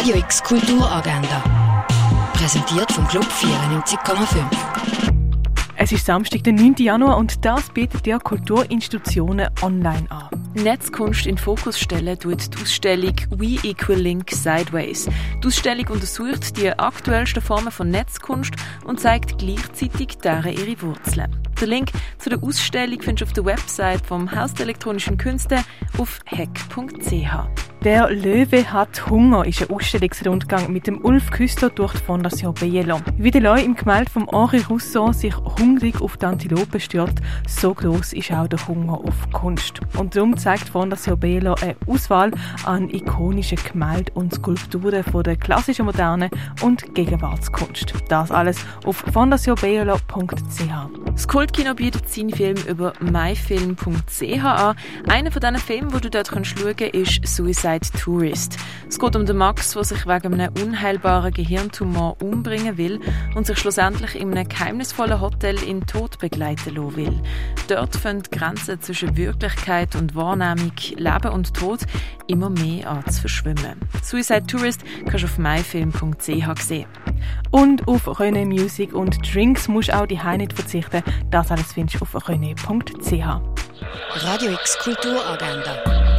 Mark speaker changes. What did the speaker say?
Speaker 1: Radio X Kulturagenda. Präsentiert vom Club 94,5.
Speaker 2: Es ist Samstag, der 9. Januar und das bietet ja Kulturinstitutionen online an.
Speaker 3: Netzkunst in Fokus stellen tut die Ausstellung We Equal Link Sideways. Die Ausstellung untersucht die aktuellsten Formen von Netzkunst und zeigt gleichzeitig deren ihre Wurzeln. Den Link zu der Ausstellung findest du auf der Website vom Haus der elektronischen Künste auf heck.ch.
Speaker 2: Der Löwe hat Hunger ist ein Ausstellungsrundgang mit dem Ulf Küster durch die Fondation Bielo. Wie der Leu im Gemälde von Henri Rousseau sich hungrig auf die Antilope stört, so groß ist auch der Hunger auf Kunst. Und darum zeigt die Fondation Bielo eine Auswahl an ikonischen Gemälden und Skulpturen von der klassischen Moderne und Gegenwartskunst. Das alles auf fondationbielo.ch.
Speaker 3: Das Kultkino bietet seinen Film über myfilm.ch an. Einer von diesen Filmen, wo du dort schauen kannst, ist Suicide Tourist. Es geht um den Max, der sich wegen einem unheilbaren Gehirntumor umbringen will und sich schlussendlich in einem geheimnisvollen Hotel in Tod begleiten lassen will. Dort fangen die Grenzen zwischen Wirklichkeit und Wahrnehmung, Leben und Tod immer mehr an zu verschwimmen. Suicide Tourist kannst du auf myfilm.ch sehen.
Speaker 2: Und auf René Music und Drinks musst du auch die nicht verzichten. Das alles findest du auf rené.ch.
Speaker 1: Radio X Kulturagenda.